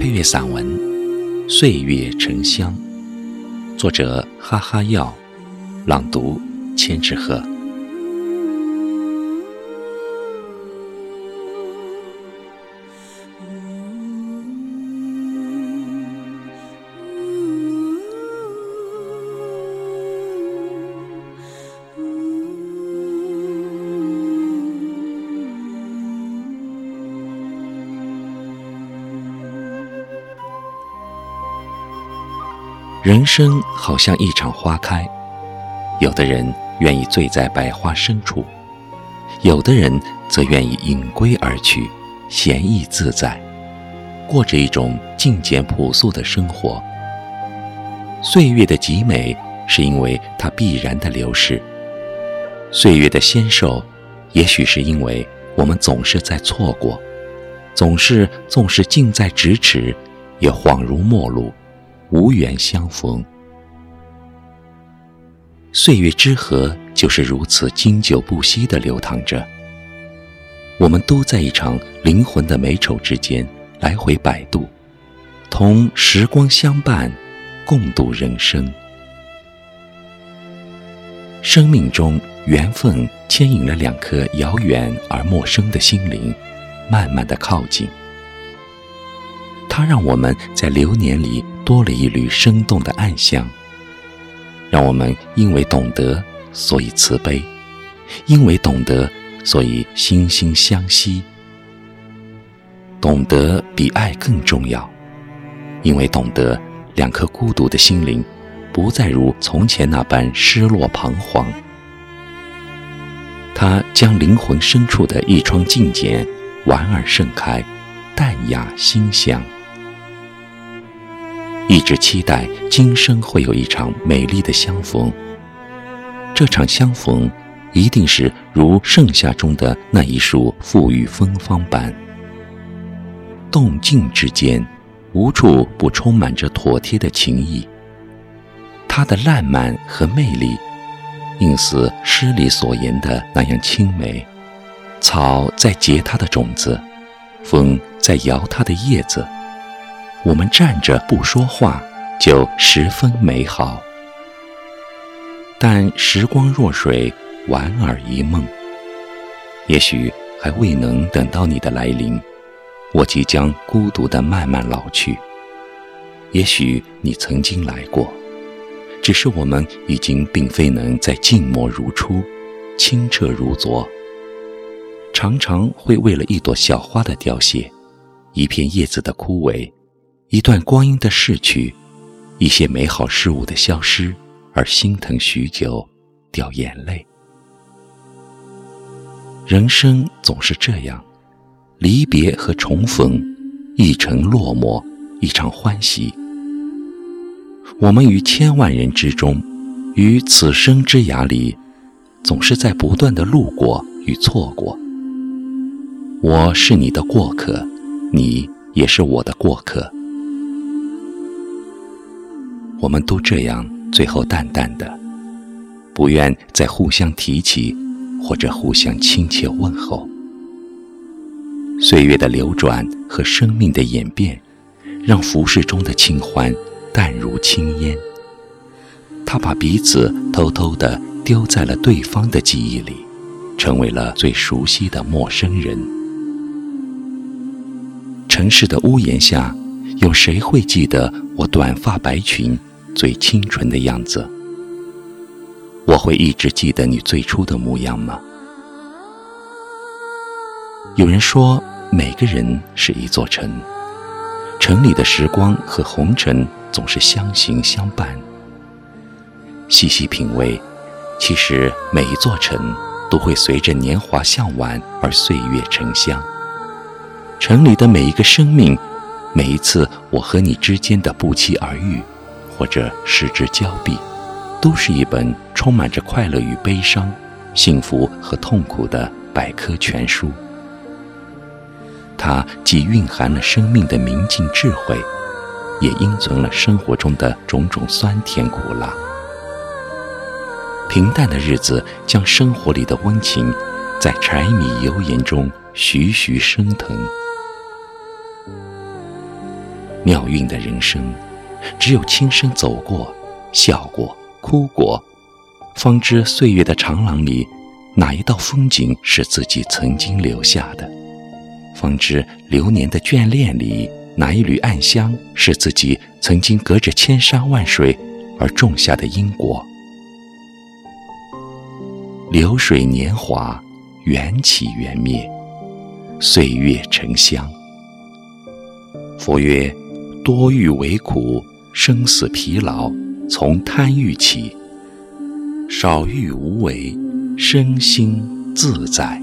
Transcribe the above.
配乐散文《岁月沉香》，作者哈哈药，朗读千纸鹤。人生好像一场花开，有的人愿意醉在百花深处，有的人则愿意隐归而去，闲逸自在，过着一种静简朴素的生活。岁月的极美，是因为它必然的流逝；岁月的纤瘦，也许是因为我们总是在错过，总是纵使近在咫尺，也恍如陌路。无缘相逢，岁月之河就是如此经久不息地流淌着。我们都在一场灵魂的美丑之间来回摆渡，同时光相伴，共度人生。生命中缘分牵引了两颗遥远而陌生的心灵，慢慢的靠近。它让我们在流年里。多了一缕生动的暗香，让我们因为懂得，所以慈悲；因为懂得，所以惺惺相惜。懂得比爱更重要，因为懂得，两颗孤独的心灵不再如从前那般失落彷徨。它将灵魂深处的一窗净简莞尔盛开，淡雅馨香。一直期待今生会有一场美丽的相逢。这场相逢，一定是如盛夏中的那一束馥郁芬芳般。动静之间，无处不充满着妥帖的情意。它的烂漫和魅力，应似诗里所言的那样清美。草在结它的种子，风在摇它的叶子。我们站着不说话，就十分美好。但时光若水，莞尔一梦。也许还未能等到你的来临，我即将孤独的慢慢老去。也许你曾经来过，只是我们已经并非能再静默如初，清澈如昨。常常会为了一朵小花的凋谢，一片叶子的枯萎。一段光阴的逝去，一些美好事物的消失，而心疼许久，掉眼泪。人生总是这样，离别和重逢，一程落寞，一场欢喜。我们于千万人之中，于此生之涯里，总是在不断的路过与错过。我是你的过客，你也是我的过客。我们都这样，最后淡淡的，不愿再互相提起，或者互相亲切问候。岁月的流转和生命的演变，让浮世中的清欢淡如轻烟。他把彼此偷偷地丢在了对方的记忆里，成为了最熟悉的陌生人。城市的屋檐下，有谁会记得我短发白裙？最清纯的样子，我会一直记得你最初的模样吗？有人说，每个人是一座城，城里的时光和红尘总是相行相伴。细细品味，其实每一座城都会随着年华向晚而岁月沉香。城里的每一个生命，每一次我和你之间的不期而遇。或者失之交臂，都是一本充满着快乐与悲伤、幸福和痛苦的百科全书。它既蕴含了生命的明净智慧，也阴存了生活中的种种酸甜苦辣。平淡的日子将生活里的温情，在柴米油盐中徐徐升腾。妙韵的人生，只有亲身走过、笑过、哭过，方知岁月的长廊里，哪一道风景是自己曾经留下的；方知流年的眷恋里，哪一缕暗香是自己曾经隔着千山万水而种下的因果。流水年华，缘起缘灭，岁月沉香。佛曰：多欲为苦，生死疲劳从贪欲起；少欲无为，身心自在。